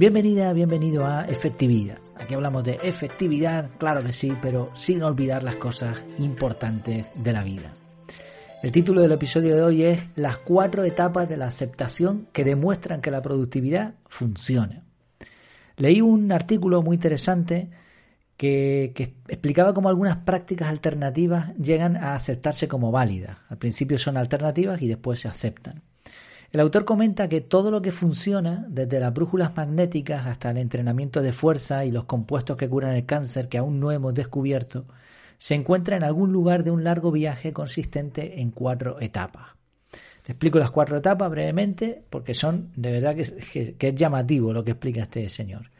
Bienvenida, bienvenido a Efectividad. Aquí hablamos de efectividad, claro que sí, pero sin olvidar las cosas importantes de la vida. El título del episodio de hoy es Las cuatro etapas de la aceptación que demuestran que la productividad funciona. Leí un artículo muy interesante que, explicaba cómo algunas prácticas alternativas llegan a aceptarse como válidas. Al principio son alternativas y después se aceptan. El autor comenta que todo lo que funciona, desde las brújulas magnéticas hasta el entrenamiento de fuerza y los compuestos que curan el cáncer que aún no hemos descubierto, se encuentra en algún lugar de un largo viaje consistente en cuatro etapas. Te explico las cuatro etapas brevemente porque son de verdad que, es llamativo lo que explica este señor.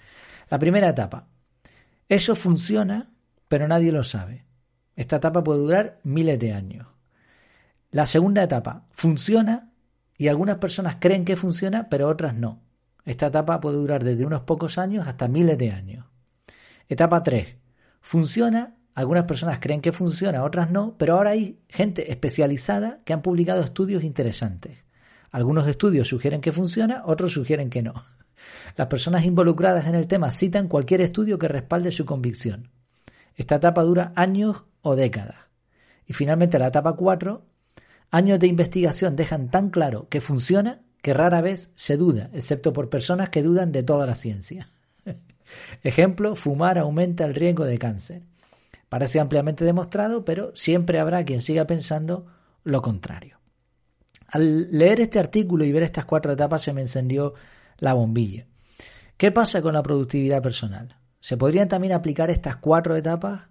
La primera etapa. Eso funciona, pero nadie lo sabe. Esta etapa puede durar miles de años. La segunda etapa. Funciona, y algunas personas creen que funciona, pero otras no. Esta etapa puede durar desde unos pocos años hasta miles de años. Etapa 3. Funciona, algunas personas creen que funciona, otras no, pero ahora hay gente especializada que han publicado estudios interesantes. Algunos estudios sugieren que funciona, otros sugieren que no. Las personas involucradas en el tema citan cualquier estudio que respalde su convicción. Esta etapa dura años o décadas. Y finalmente la etapa 4 Años de investigación dejan tan claro que funciona que rara vez se duda, excepto por personas que dudan de toda la ciencia. Ejemplo, fumar aumenta el riesgo de cáncer. Parece ampliamente demostrado, pero siempre habrá quien siga pensando lo contrario. Al leer este artículo y ver estas cuatro etapas se me encendió la bombilla. ¿Qué pasa con la productividad personal? ¿Se podrían también aplicar estas cuatro etapas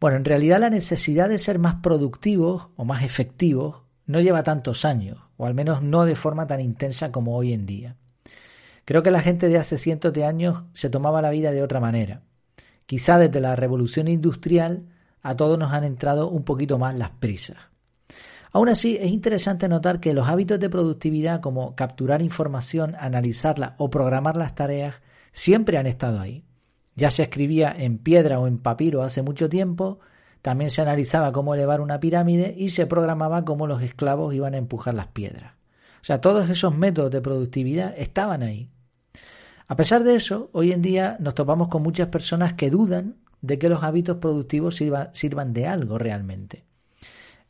bueno, en realidad la necesidad de ser más productivos o más efectivos no lleva tantos años, o al menos no de forma tan intensa como hoy en día. Creo que la gente de hace cientos de años se tomaba la vida de otra manera. Quizá desde la revolución industrial a todos nos han entrado un poquito más las prisas. Aún así, es interesante notar que los hábitos de productividad como capturar información, analizarla o programar las tareas siempre han estado ahí. Ya se escribía en piedra o en papiro hace mucho tiempo, también se analizaba cómo elevar una pirámide y se programaba cómo los esclavos iban a empujar las piedras. O sea, todos esos métodos de productividad estaban ahí. A pesar de eso, hoy en día nos topamos con muchas personas que dudan de que los hábitos productivos sirvan, de algo realmente.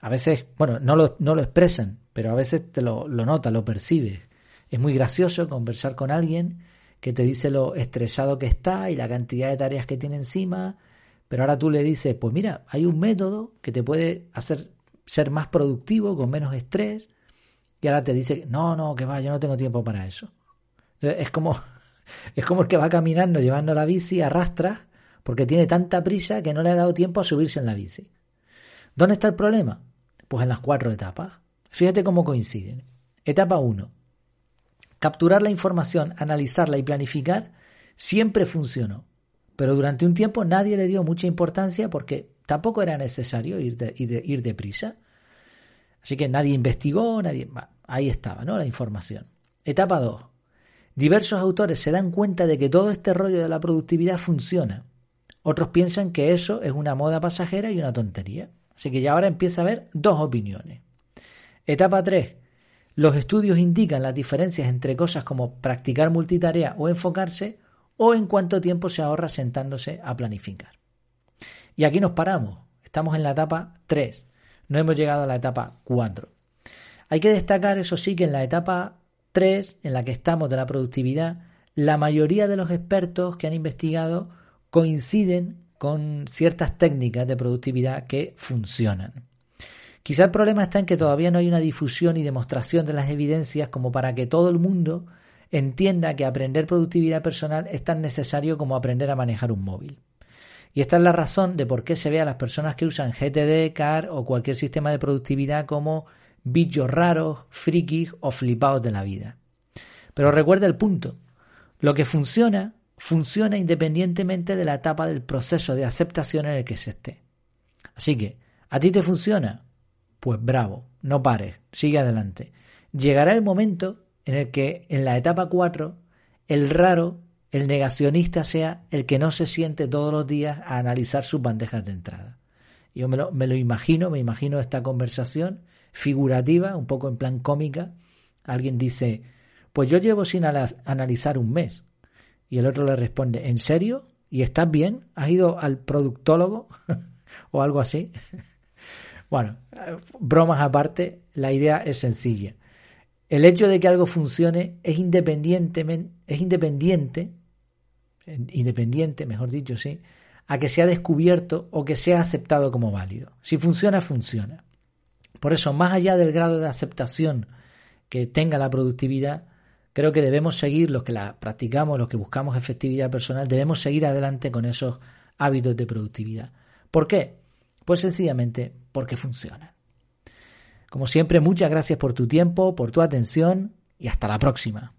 A veces, bueno, no lo, no lo expresan, pero a veces te lo, lo notas, lo percibes. Es muy gracioso conversar con alguien que te dice lo estresado que está y la cantidad de tareas que tiene encima, pero ahora tú le dices, pues mira, hay un método que te puede hacer ser más productivo, con menos estrés, y ahora te dice, no, no, que va, yo no tengo tiempo para eso. es como, es como el que va caminando llevando la bici, arrastra, porque tiene tanta prisa que no le ha dado tiempo a subirse en la bici. ¿Dónde está el problema? Pues en las cuatro etapas. Fíjate cómo coinciden. Etapa 1. Capturar la información, analizarla y planificar siempre funcionó. Pero durante un tiempo nadie le dio mucha importancia porque tampoco era necesario ir, de, ir, deprisa. Así que nadie investigó, nadie. ahí estaba, ¿no? La información. Etapa 2. Diversos autores se dan cuenta de que todo este rollo de la productividad funciona. Otros piensan que eso es una moda pasajera y una tontería. Así que ya ahora empieza a haber dos opiniones. Etapa 3. Los estudios indican las diferencias entre cosas como practicar multitarea o enfocarse o en cuánto tiempo se ahorra sentándose a planificar. Y aquí nos paramos. Estamos en la etapa 3. No hemos llegado a la etapa 4. Hay que destacar, eso sí, que en la etapa 3, en la que estamos de la productividad, la mayoría de los expertos que han investigado coinciden con ciertas técnicas de productividad que funcionan. Quizá el problema está en que todavía no hay una difusión y demostración de las evidencias como para que todo el mundo entienda que aprender productividad personal es tan necesario como aprender a manejar un móvil. Y esta es la razón de por qué se ve a las personas que usan GTD, CAR o cualquier sistema de productividad como bichos raros, frikis o flipados de la vida. Pero recuerda el punto. Lo que funciona, funciona independientemente de la etapa del proceso de aceptación en el que se esté. Así que, ¿a ti te funciona? Pues bravo, no pares, sigue adelante. Llegará el momento en el que en la etapa 4 el raro, el negacionista sea el que no se siente todos los días a analizar sus bandejas de entrada. Yo me lo, me lo imagino, me imagino esta conversación figurativa, un poco en plan cómica. Alguien dice, pues yo llevo sin analizar un mes. Y el otro le responde, ¿en serio? ¿Y estás bien? ¿Has ido al productólogo? o algo así. Bueno, bromas aparte, la idea es sencilla. El hecho de que algo funcione es independientemente, es independiente, independiente, mejor dicho, sí, a que sea descubierto o que sea aceptado como válido. Si funciona, funciona. Por eso, más allá del grado de aceptación que tenga la productividad, creo que debemos seguir, los que la practicamos, los que buscamos efectividad personal, debemos seguir adelante con esos hábitos de productividad. ¿Por qué? Pues sencillamente porque funcionan. Como siempre, muchas gracias por tu tiempo, por tu atención y hasta la próxima.